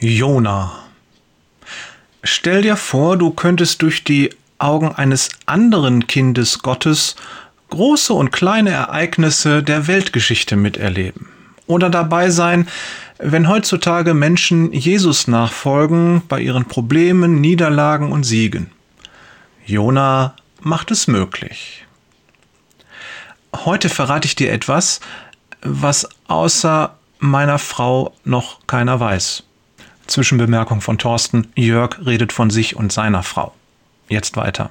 Jona. Stell dir vor, du könntest durch die Augen eines anderen Kindes Gottes große und kleine Ereignisse der Weltgeschichte miterleben. Oder dabei sein, wenn heutzutage Menschen Jesus nachfolgen bei ihren Problemen, Niederlagen und Siegen. Jona macht es möglich. Heute verrate ich dir etwas, was außer meiner Frau noch keiner weiß. Zwischenbemerkung von Thorsten, Jörg redet von sich und seiner Frau. Jetzt weiter.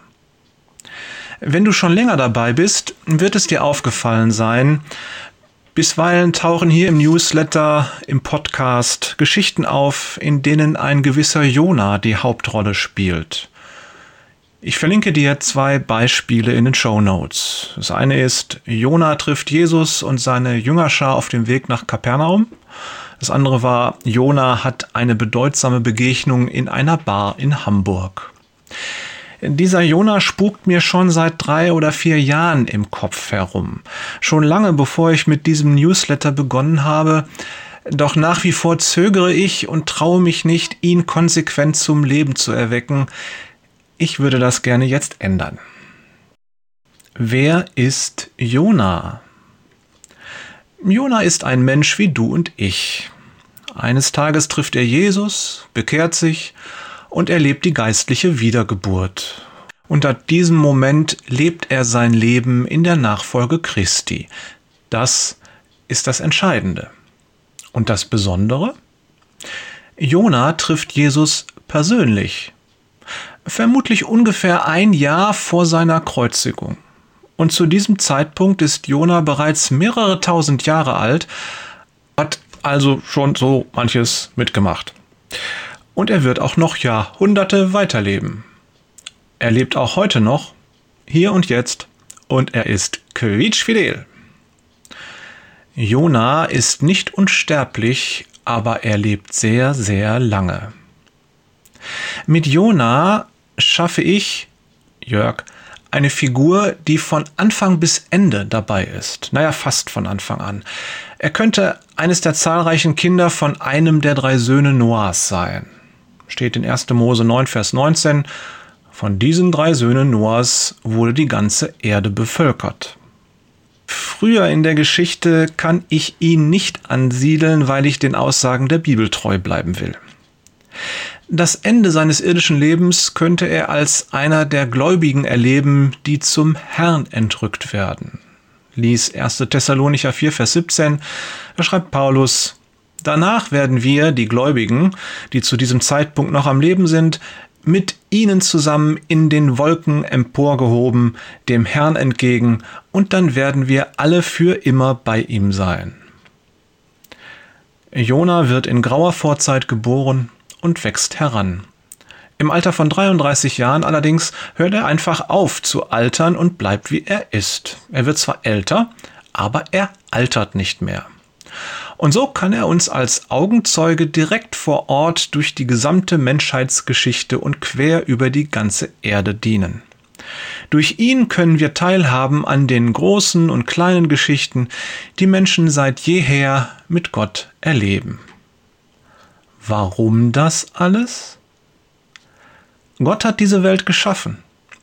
Wenn du schon länger dabei bist, wird es dir aufgefallen sein, bisweilen tauchen hier im Newsletter, im Podcast Geschichten auf, in denen ein gewisser Jona die Hauptrolle spielt. Ich verlinke dir zwei Beispiele in den Show Notes. Das eine ist, Jona trifft Jesus und seine Jüngerschar auf dem Weg nach Kapernaum. Das andere war, Jona hat eine bedeutsame Begegnung in einer Bar in Hamburg. Dieser Jona spukt mir schon seit drei oder vier Jahren im Kopf herum. Schon lange bevor ich mit diesem Newsletter begonnen habe. Doch nach wie vor zögere ich und traue mich nicht, ihn konsequent zum Leben zu erwecken. Ich würde das gerne jetzt ändern. Wer ist Jona? Jona ist ein Mensch wie du und ich. Eines Tages trifft er Jesus, bekehrt sich und erlebt die geistliche Wiedergeburt. Unter diesem Moment lebt er sein Leben in der Nachfolge Christi. Das ist das Entscheidende. Und das Besondere? Jona trifft Jesus persönlich. Vermutlich ungefähr ein Jahr vor seiner Kreuzigung. Und zu diesem Zeitpunkt ist Jona bereits mehrere tausend Jahre alt, hat also schon so manches mitgemacht. Und er wird auch noch Jahrhunderte weiterleben. Er lebt auch heute noch, hier und jetzt, und er ist quietschfidel. Jona ist nicht unsterblich, aber er lebt sehr, sehr lange. Mit Jona schaffe ich, Jörg, eine Figur, die von Anfang bis Ende dabei ist. Naja, fast von Anfang an. Er könnte eines der zahlreichen Kinder von einem der drei Söhne Noahs sein. Steht in 1. Mose 9, Vers 19. Von diesen drei Söhnen Noahs wurde die ganze Erde bevölkert. Früher in der Geschichte kann ich ihn nicht ansiedeln, weil ich den Aussagen der Bibel treu bleiben will. Das Ende seines irdischen Lebens könnte er als einer der Gläubigen erleben, die zum Herrn entrückt werden. Lies 1. Thessalonicher 4, Vers 17, da schreibt Paulus, Danach werden wir, die Gläubigen, die zu diesem Zeitpunkt noch am Leben sind, mit ihnen zusammen in den Wolken emporgehoben, dem Herrn entgegen, und dann werden wir alle für immer bei ihm sein. Jona wird in grauer Vorzeit geboren und wächst heran. Im Alter von 33 Jahren allerdings hört er einfach auf zu altern und bleibt wie er ist. Er wird zwar älter, aber er altert nicht mehr. Und so kann er uns als Augenzeuge direkt vor Ort durch die gesamte Menschheitsgeschichte und quer über die ganze Erde dienen. Durch ihn können wir teilhaben an den großen und kleinen Geschichten, die Menschen seit jeher mit Gott erleben. Warum das alles? Gott hat diese Welt geschaffen.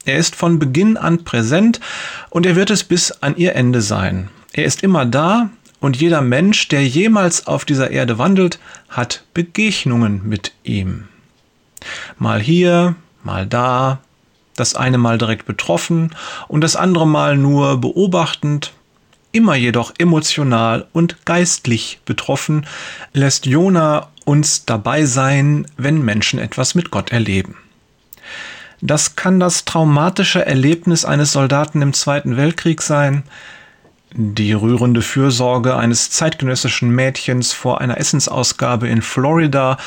Er ist von Beginn an präsent und er wird es bis an ihr Ende sein. Er ist immer da und jeder Mensch, der jemals auf dieser Erde wandelt, hat Begegnungen mit ihm. Mal hier, mal da, das eine Mal direkt betroffen und das andere Mal nur beobachtend, immer jedoch emotional und geistlich betroffen, lässt Jona uns dabei sein, wenn Menschen etwas mit Gott erleben. Das kann das traumatische Erlebnis eines Soldaten im Zweiten Weltkrieg sein, die rührende Fürsorge eines zeitgenössischen Mädchens vor einer Essensausgabe in Florida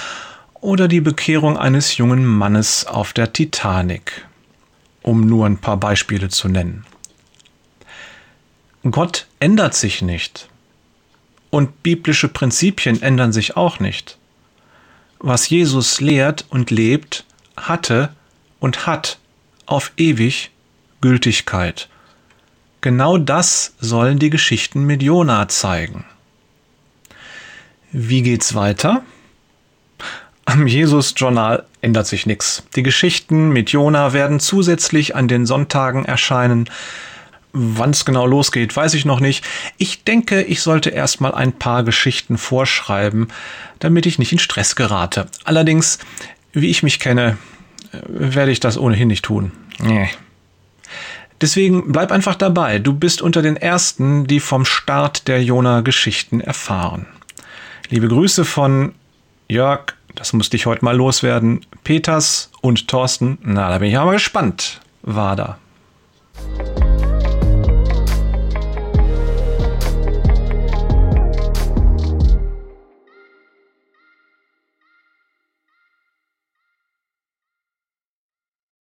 oder die Bekehrung eines jungen Mannes auf der Titanic, um nur ein paar Beispiele zu nennen. Gott ändert sich nicht. Und biblische Prinzipien ändern sich auch nicht. Was Jesus lehrt und lebt, hatte und hat auf ewig Gültigkeit. Genau das sollen die Geschichten mit Jona zeigen. Wie geht's weiter? Am Jesus-Journal ändert sich nichts. Die Geschichten mit Jona werden zusätzlich an den Sonntagen erscheinen. Wann es genau losgeht, weiß ich noch nicht. Ich denke, ich sollte erstmal ein paar Geschichten vorschreiben, damit ich nicht in Stress gerate. Allerdings, wie ich mich kenne, werde ich das ohnehin nicht tun. Nee. Deswegen bleib einfach dabei. Du bist unter den Ersten, die vom Start der Jona-Geschichten erfahren. Liebe Grüße von Jörg, das musste ich heute mal loswerden, Peters und Thorsten. Na, da bin ich aber gespannt. War da.